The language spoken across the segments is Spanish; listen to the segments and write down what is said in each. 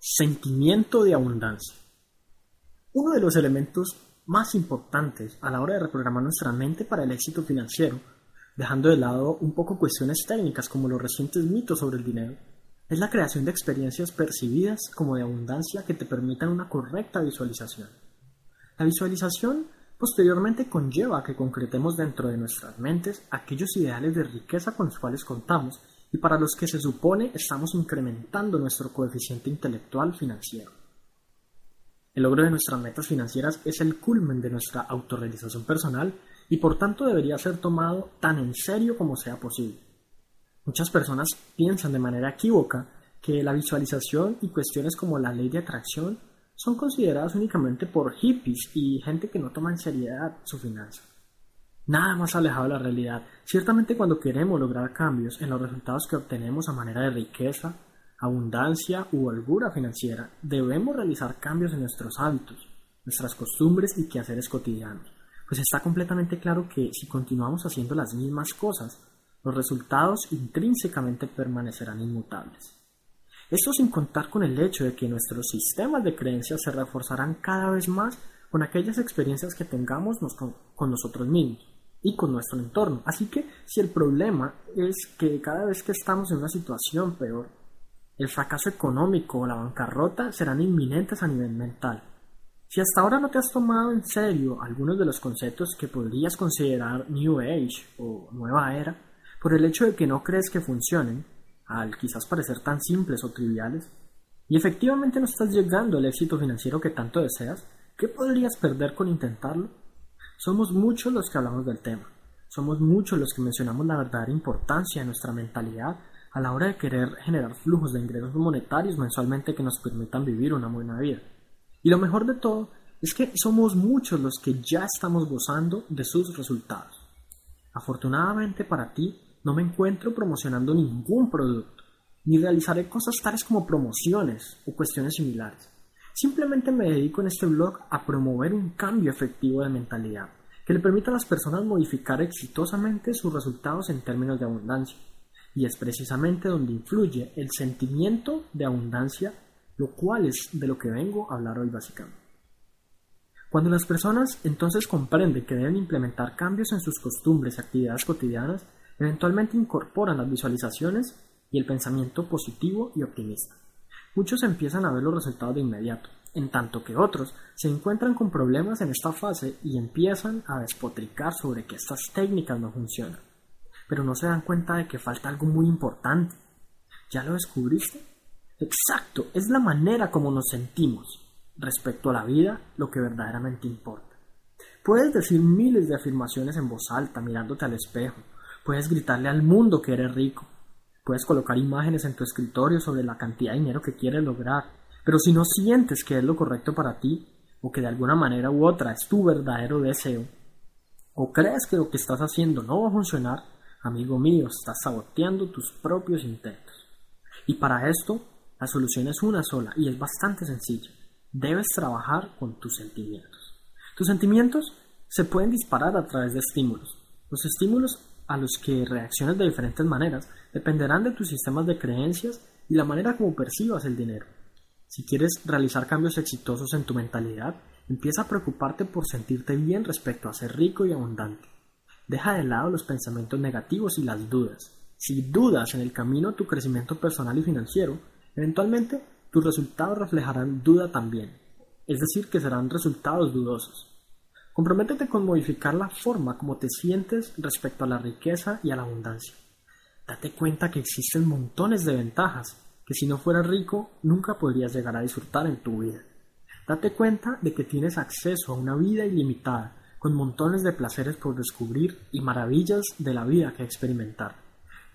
Sentimiento de abundancia. Uno de los elementos más importantes a la hora de reprogramar nuestra mente para el éxito financiero, dejando de lado un poco cuestiones técnicas como los recientes mitos sobre el dinero, es la creación de experiencias percibidas como de abundancia que te permitan una correcta visualización. La visualización posteriormente conlleva que concretemos dentro de nuestras mentes aquellos ideales de riqueza con los cuales contamos y para los que se supone estamos incrementando nuestro coeficiente intelectual financiero. El logro de nuestras metas financieras es el culmen de nuestra autorrealización personal y por tanto debería ser tomado tan en serio como sea posible. Muchas personas piensan de manera equívoca que la visualización y cuestiones como la ley de atracción son consideradas únicamente por hippies y gente que no toma en seriedad su finanza. Nada más alejado de la realidad. Ciertamente cuando queremos lograr cambios en los resultados que obtenemos a manera de riqueza, abundancia u holgura financiera, debemos realizar cambios en nuestros hábitos, nuestras costumbres y quehaceres cotidianos. Pues está completamente claro que si continuamos haciendo las mismas cosas, los resultados intrínsecamente permanecerán inmutables. Esto sin contar con el hecho de que nuestros sistemas de creencias se reforzarán cada vez más con aquellas experiencias que tengamos con nosotros mismos y con nuestro entorno. Así que si el problema es que cada vez que estamos en una situación peor, el fracaso económico o la bancarrota serán inminentes a nivel mental. Si hasta ahora no te has tomado en serio algunos de los conceptos que podrías considerar New Age o Nueva Era, por el hecho de que no crees que funcionen, al quizás parecer tan simples o triviales, y efectivamente no estás llegando al éxito financiero que tanto deseas, ¿qué podrías perder con intentarlo? Somos muchos los que hablamos del tema. Somos muchos los que mencionamos la verdadera importancia de nuestra mentalidad a la hora de querer generar flujos de ingresos monetarios mensualmente que nos permitan vivir una buena vida. Y lo mejor de todo es que somos muchos los que ya estamos gozando de sus resultados. Afortunadamente para ti, no me encuentro promocionando ningún producto, ni realizaré cosas tales como promociones o cuestiones similares. Simplemente me dedico en este blog a promover un cambio efectivo de mentalidad que le permita a las personas modificar exitosamente sus resultados en términos de abundancia. Y es precisamente donde influye el sentimiento de abundancia, lo cual es de lo que vengo a hablar hoy básicamente. Cuando las personas entonces comprenden que deben implementar cambios en sus costumbres y actividades cotidianas, eventualmente incorporan las visualizaciones y el pensamiento positivo y optimista. Muchos empiezan a ver los resultados de inmediato, en tanto que otros se encuentran con problemas en esta fase y empiezan a despotricar sobre que estas técnicas no funcionan. Pero no se dan cuenta de que falta algo muy importante. ¿Ya lo descubriste? Exacto, es la manera como nos sentimos respecto a la vida lo que verdaderamente importa. Puedes decir miles de afirmaciones en voz alta mirándote al espejo, puedes gritarle al mundo que eres rico, Puedes colocar imágenes en tu escritorio sobre la cantidad de dinero que quieres lograr, pero si no sientes que es lo correcto para ti, o que de alguna manera u otra es tu verdadero deseo, o crees que lo que estás haciendo no va a funcionar, amigo mío, estás saboteando tus propios intentos. Y para esto, la solución es una sola y es bastante sencilla. Debes trabajar con tus sentimientos. Tus sentimientos se pueden disparar a través de estímulos. Los estímulos a los que reacciones de diferentes maneras dependerán de tus sistemas de creencias y la manera como percibas el dinero. Si quieres realizar cambios exitosos en tu mentalidad, empieza a preocuparte por sentirte bien respecto a ser rico y abundante. Deja de lado los pensamientos negativos y las dudas. Si dudas en el camino a tu crecimiento personal y financiero, eventualmente tus resultados reflejarán duda también, es decir, que serán resultados dudosos. Comprométete con modificar la forma como te sientes respecto a la riqueza y a la abundancia. Date cuenta que existen montones de ventajas que si no fueras rico nunca podrías llegar a disfrutar en tu vida. Date cuenta de que tienes acceso a una vida ilimitada, con montones de placeres por descubrir y maravillas de la vida que experimentar.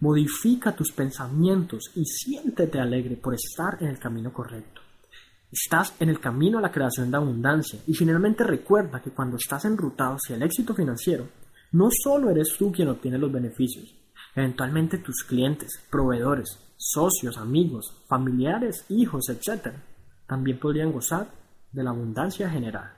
Modifica tus pensamientos y siéntete alegre por estar en el camino correcto. Estás en el camino a la creación de abundancia y finalmente recuerda que cuando estás enrutado hacia el éxito financiero, no solo eres tú quien obtiene los beneficios, eventualmente tus clientes, proveedores, socios, amigos, familiares, hijos, etc., también podrían gozar de la abundancia general.